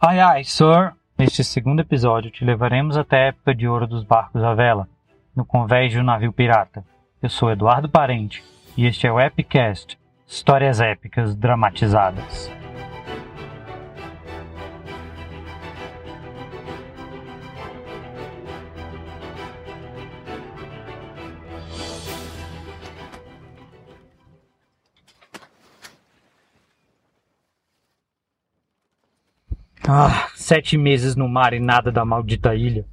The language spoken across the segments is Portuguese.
Ai ai, Sir! Neste segundo episódio te levaremos até a época de ouro dos barcos à vela, no convés de um navio pirata. Eu sou Eduardo Parente e este é o Epicast Histórias épicas dramatizadas. Ah, sete meses no mar e nada da maldita ilha.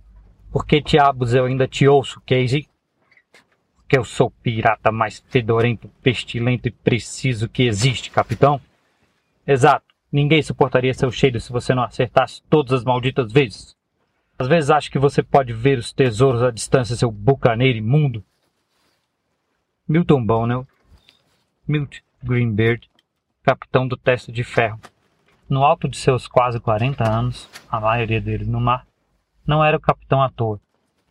Por que diabos eu ainda te ouço, Casey? Porque eu sou o pirata mais fedorento, pestilento e preciso que existe, capitão? Exato. Ninguém suportaria seu cheiro se você não acertasse todas as malditas vezes. Às vezes acho que você pode ver os tesouros à distância, seu bucaneiro imundo. Milton Bonnell, Milt Greenbeard, capitão do teste de ferro. No alto de seus quase 40 anos, a maioria deles no mar, não era o capitão à toa.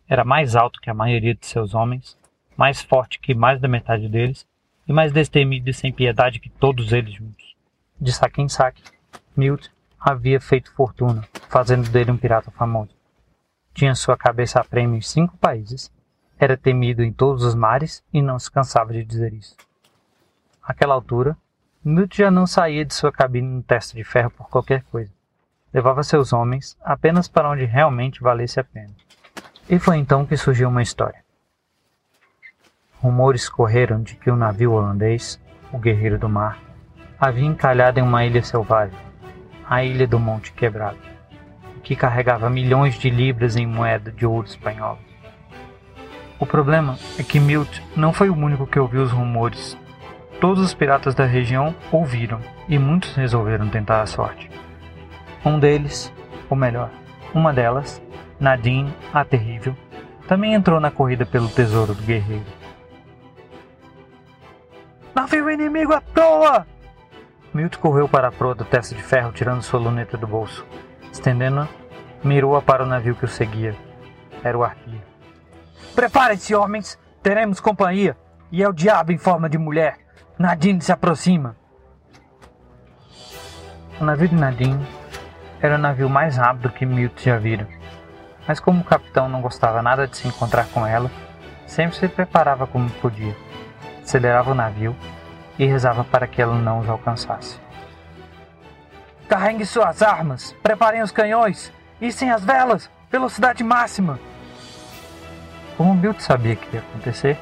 Era mais alto que a maioria de seus homens, mais forte que mais da metade deles, e mais destemido e sem piedade que todos eles juntos. De saque em saque, Milt havia feito fortuna, fazendo dele um pirata famoso. Tinha sua cabeça a prêmio em cinco países, era temido em todos os mares e não se cansava de dizer isso. Àquela altura, Milt já não saía de sua cabine no teste de ferro por qualquer coisa. Levava seus homens apenas para onde realmente valesse a pena. E foi então que surgiu uma história. Rumores correram de que o um navio holandês, o Guerreiro do Mar, havia encalhado em uma ilha selvagem, a Ilha do Monte Quebrado, que carregava milhões de libras em moeda de ouro espanhola. O problema é que Milt não foi o único que ouviu os rumores Todos os piratas da região ouviram e muitos resolveram tentar a sorte. Um deles, ou melhor, uma delas, Nadine, a Terrível, também entrou na corrida pelo tesouro do guerreiro. Navio inimigo à toa! Milt correu para a proa do teste de ferro, tirando sua luneta do bolso. Estendendo-a, mirou-a para o navio que o seguia. Era o arqueiro. Preparem-se, homens! Teremos companhia! E é o diabo em forma de mulher! Nadine se aproxima. O navio de Nadine era o navio mais rápido que Milt já vira. Mas como o capitão não gostava nada de se encontrar com ela, sempre se preparava como podia. Acelerava o navio e rezava para que ela não os alcançasse. Carregue suas armas, preparem os canhões, e sem as velas, velocidade máxima. Como Milt sabia que ia acontecer,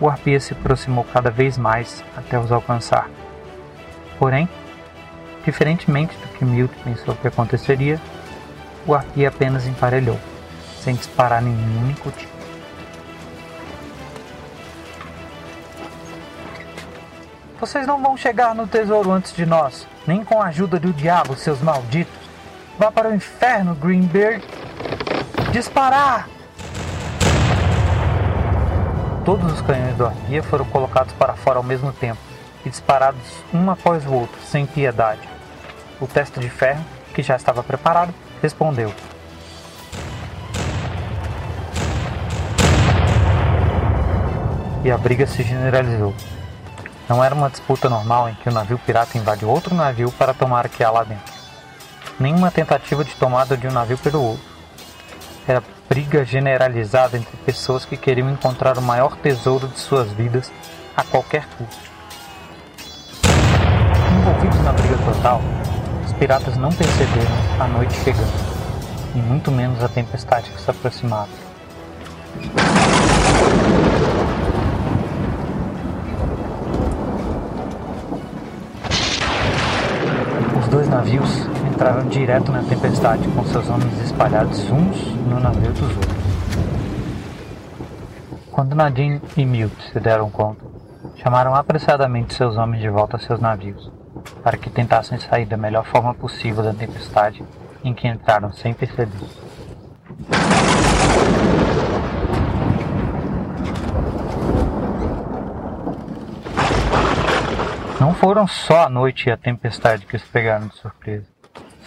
o arpia se aproximou cada vez mais até os alcançar. Porém, diferentemente do que Milt pensou que aconteceria, o arpia apenas emparelhou, sem disparar nenhum único tiro. Vocês não vão chegar no tesouro antes de nós, nem com a ajuda do diabo, seus malditos. Vá para o inferno, Greenbeard. Disparar! Todos os canhões do arpia foram colocados para fora ao mesmo tempo e disparados um após o outro, sem piedade. O teste de ferro, que já estava preparado, respondeu. E a briga se generalizou. Não era uma disputa normal em que o navio pirata invade outro navio para tomar o que há lá dentro. Nenhuma tentativa de tomada de um navio pelo outro. Era briga generalizada entre pessoas que queriam encontrar o maior tesouro de suas vidas a qualquer custo. Envolvidos na briga total, os piratas não perceberam a noite chegando, e muito menos a tempestade que se aproximava. Os dois navios entraram direto na tempestade com seus homens espalhados uns no navio dos outros. Quando Nadine e Milt se deram conta, chamaram apressadamente seus homens de volta a seus navios, para que tentassem sair da melhor forma possível da tempestade em que entraram sem perceber. Não foram só a noite e a tempestade que os pegaram de surpresa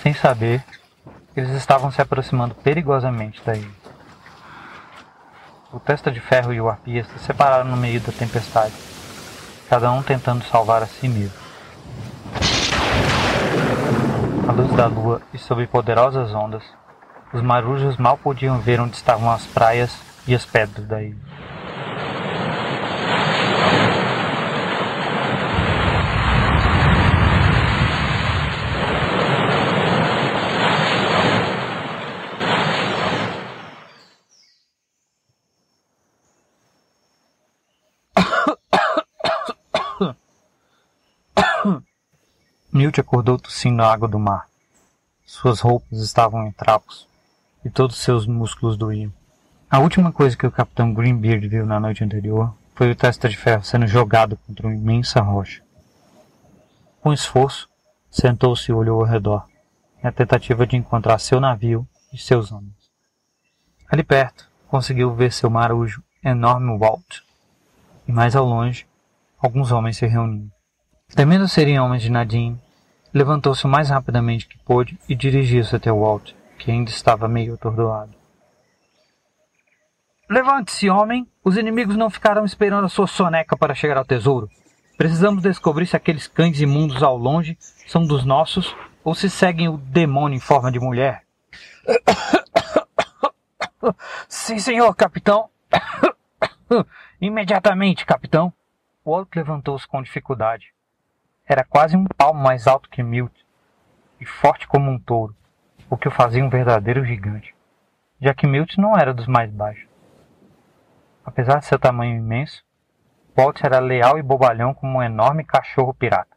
sem saber, eles estavam se aproximando perigosamente da ilha. O Testa de Ferro e o Arpia se separaram no meio da tempestade, cada um tentando salvar a si mesmo. A luz da lua e sob poderosas ondas, os marujos mal podiam ver onde estavam as praias e as pedras da ilha. Milt acordou tossindo a água do mar. Suas roupas estavam em trapos e todos seus músculos doíam. A última coisa que o capitão Greenbeard viu na noite anterior foi o testa de ferro sendo jogado contra uma imensa rocha. Com esforço, sentou-se e olhou ao redor, na tentativa de encontrar seu navio e seus homens. Ali perto, conseguiu ver seu marujo enorme Walt, e mais ao longe, alguns homens se reuniam. Temendo serem homens de Nadine, levantou-se o mais rapidamente que pôde e dirigiu-se até Walt, que ainda estava meio atordoado. Levante-se, homem! Os inimigos não ficarão esperando a sua soneca para chegar ao tesouro. Precisamos descobrir se aqueles cães imundos ao longe são dos nossos ou se seguem o demônio em forma de mulher. Sim, senhor, capitão. Imediatamente, capitão. Walt levantou-se com dificuldade. Era quase um palmo mais alto que Milt, e forte como um touro, o que o fazia um verdadeiro gigante, já que Milt não era dos mais baixos. Apesar de seu tamanho imenso, Walt era leal e bobalhão como um enorme cachorro pirata.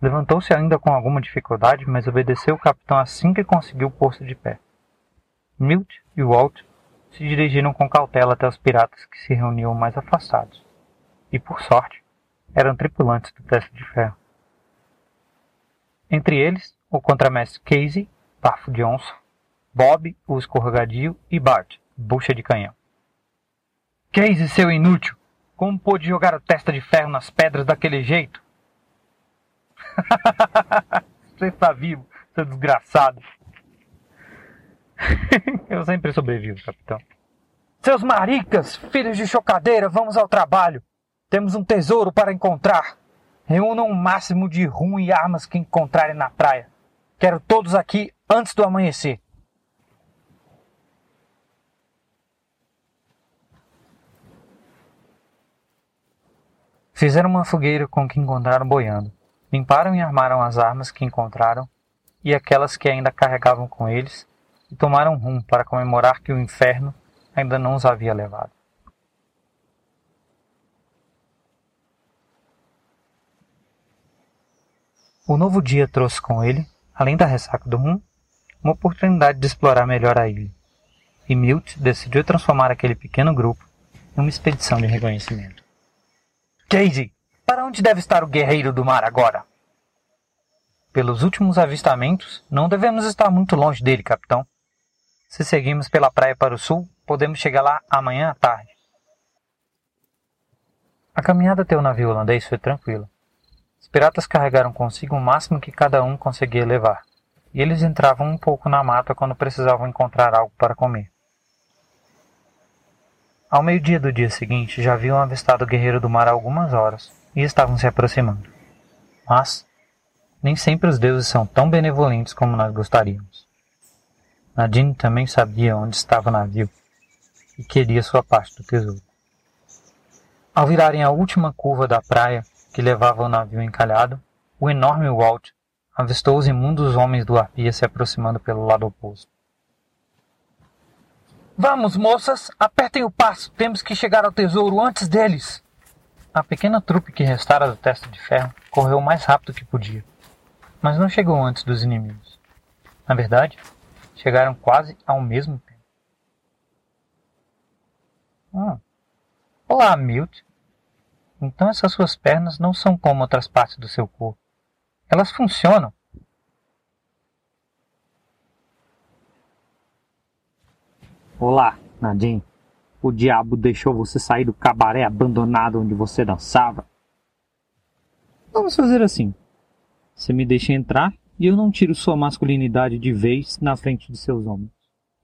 Levantou-se ainda com alguma dificuldade, mas obedeceu o capitão assim que conseguiu pôr-se de pé. Milt e Walt se dirigiram com cautela até os piratas que se reuniam mais afastados. E, por sorte, eram tripulantes do teste de ferro. Entre eles, o contramestre Casey, bafo de onça, Bob, o escorregadio, e Bart, bucha de canhão. Casey, seu inútil! Como pôde jogar a testa de ferro nas pedras daquele jeito? Você está vivo, seu desgraçado. Eu sempre sobrevivo, capitão. Seus maricas, filhos de chocadeira, vamos ao trabalho. Temos um tesouro para encontrar. Reúnam o máximo de rum e armas que encontrarem na praia. Quero todos aqui antes do amanhecer. Fizeram uma fogueira com o que encontraram boiando. Limparam e armaram as armas que encontraram e aquelas que ainda carregavam com eles e tomaram rum para comemorar que o inferno ainda não os havia levado. O novo dia trouxe com ele, além da ressaca do rum, uma oportunidade de explorar melhor a ilha. E Milt decidiu transformar aquele pequeno grupo em uma expedição de reconhecimento. Casey, para onde deve estar o guerreiro do mar agora? Pelos últimos avistamentos, não devemos estar muito longe dele, capitão. Se seguirmos pela praia para o sul, podemos chegar lá amanhã à tarde. A caminhada até o navio holandês foi tranquila. Os piratas carregaram consigo o máximo que cada um conseguia levar, e eles entravam um pouco na mata quando precisavam encontrar algo para comer. Ao meio-dia do dia seguinte, já haviam avistado o guerreiro do mar algumas horas e estavam se aproximando. Mas nem sempre os deuses são tão benevolentes como nós gostaríamos. Nadine também sabia onde estava o navio e queria sua parte do tesouro. Ao virarem a última curva da praia, que levava o navio encalhado, o enorme Walt avistou os imundos homens do Arpia se aproximando pelo lado oposto. Vamos, moças, apertem o passo, temos que chegar ao tesouro antes deles. A pequena trupe que restara do teste de ferro correu o mais rápido que podia, mas não chegou antes dos inimigos. Na verdade, chegaram quase ao mesmo tempo. Hum. Olá, Milt, então essas suas pernas não são como outras partes do seu corpo. Elas funcionam. Olá, Nadine. O diabo deixou você sair do cabaré abandonado onde você dançava? Vamos fazer assim. Você me deixa entrar e eu não tiro sua masculinidade de vez na frente de seus homens.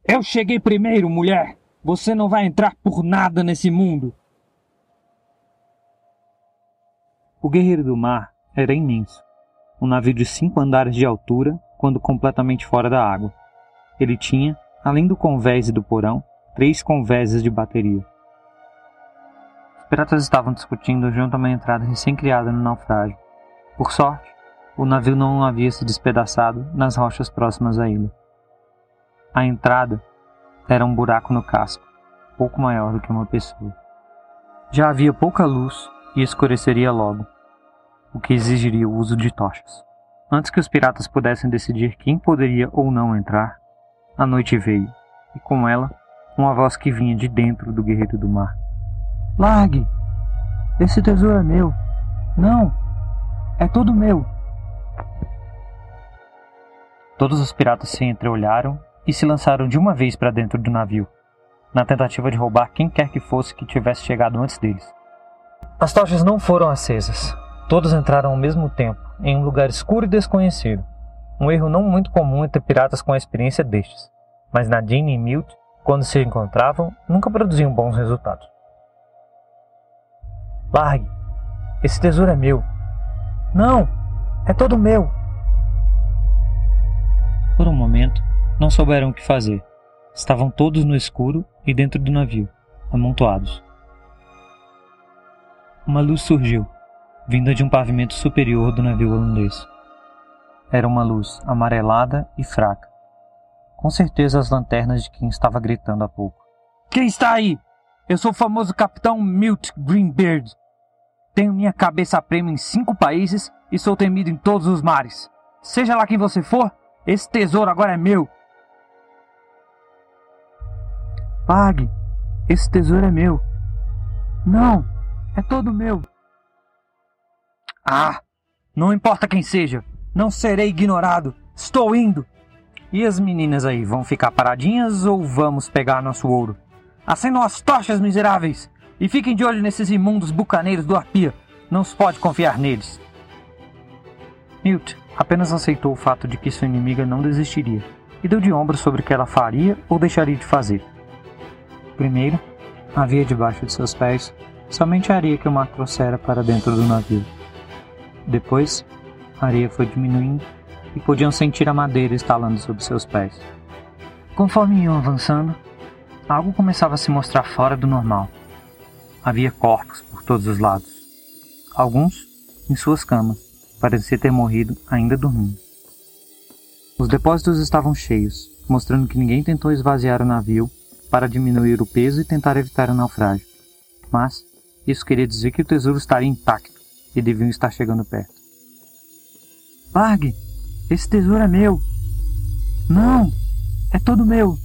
Eu cheguei primeiro, mulher! Você não vai entrar por nada nesse mundo! O Guerreiro do Mar era imenso, um navio de cinco andares de altura quando completamente fora da água. Ele tinha, além do convés e do porão, três convéses de bateria. Os piratas estavam discutindo junto a uma entrada recém-criada no naufrágio. Por sorte, o navio não havia se despedaçado nas rochas próximas à ilha. A entrada era um buraco no casco, pouco maior do que uma pessoa. Já havia pouca luz e escureceria logo, o que exigiria o uso de tochas. Antes que os piratas pudessem decidir quem poderia ou não entrar, a noite veio, e com ela, uma voz que vinha de dentro do guerreiro do mar. Largue! Esse tesouro é meu! Não! É todo meu! Todos os piratas se entreolharam e se lançaram de uma vez para dentro do navio, na tentativa de roubar quem quer que fosse que tivesse chegado antes deles. As tochas não foram acesas. Todos entraram ao mesmo tempo, em um lugar escuro e desconhecido. Um erro não muito comum entre piratas com a experiência destes. Mas Nadine e Milt, quando se encontravam, nunca produziam bons resultados. Largue! Esse tesouro é meu! Não! É todo meu! Por um momento, não souberam o que fazer. Estavam todos no escuro e dentro do navio, amontoados. Uma luz surgiu, vinda de um pavimento superior do navio holandês. Era uma luz amarelada e fraca. Com certeza as lanternas de quem estava gritando há pouco. Quem está aí? Eu sou o famoso capitão Milt Greenbeard. Tenho minha cabeça a prêmio em cinco países e sou temido em todos os mares. Seja lá quem você for, esse tesouro agora é meu. Pague. Esse tesouro é meu. Não, é todo meu. Ah, não importa quem seja, não serei ignorado. Estou indo. E as meninas aí, vão ficar paradinhas ou vamos pegar nosso ouro? Acendam as tochas, miseráveis! E fiquem de olho nesses imundos bucaneiros do Arpia. Não se pode confiar neles. Newt apenas aceitou o fato de que sua inimiga não desistiria e deu de ombros sobre o que ela faria ou deixaria de fazer. Primeiro, havia debaixo de seus pés somente a areia que o mar trouxera para dentro do navio. Depois, a areia foi diminuindo e podiam sentir a madeira estalando sob seus pés. Conforme iam avançando, algo começava a se mostrar fora do normal. Havia corpos por todos os lados. Alguns em suas camas, pareciam ter morrido ainda dormindo. Os depósitos estavam cheios, mostrando que ninguém tentou esvaziar o navio para diminuir o peso e tentar evitar o naufrágio. Mas isso queria dizer que o tesouro estaria intacto e deviam estar chegando perto. Largue! Esse tesouro é meu! Não! É todo meu!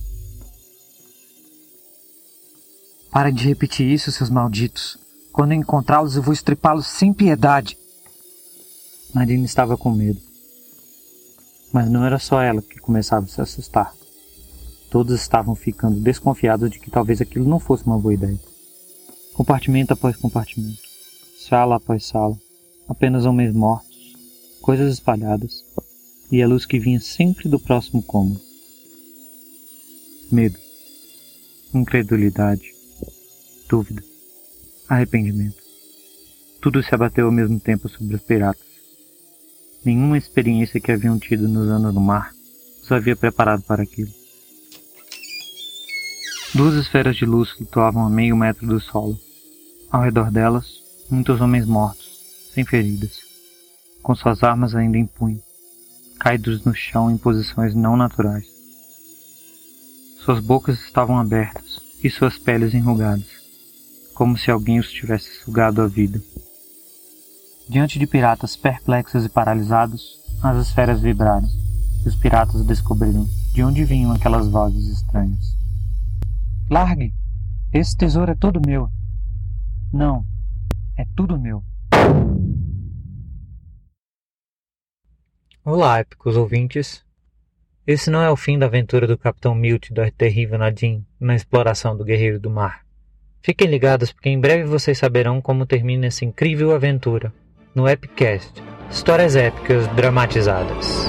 Parem de repetir isso, seus malditos. Quando encontrá-los, eu vou estripá-los sem piedade. Nadine estava com medo. Mas não era só ela que começava a se assustar. Todos estavam ficando desconfiados de que talvez aquilo não fosse uma boa ideia. Compartimento após compartimento, sala após sala, apenas homens mortos, coisas espalhadas e a luz que vinha sempre do próximo cômodo. Medo, incredulidade, dúvida, arrependimento. Tudo se abateu ao mesmo tempo sobre os piratas. Nenhuma experiência que haviam tido nos anos no mar os havia preparado para aquilo. Duas esferas de luz flutuavam a meio metro do solo. Ao redor delas, muitos homens mortos, sem feridas, com suas armas ainda em punho, caídos no chão em posições não naturais. Suas bocas estavam abertas e suas peles enrugadas, como se alguém os tivesse sugado a vida. Diante de piratas perplexos e paralisados, as esferas vibraram, e os piratas descobriram de onde vinham aquelas vozes estranhas. Largue! Esse tesouro é todo meu. Não, é tudo meu. Olá, épicos ouvintes. Esse não é o fim da aventura do Capitão Milt da terrível Nadine na exploração do Guerreiro do Mar. Fiquem ligados porque em breve vocês saberão como termina essa incrível aventura no Epicast Histórias Épicas Dramatizadas.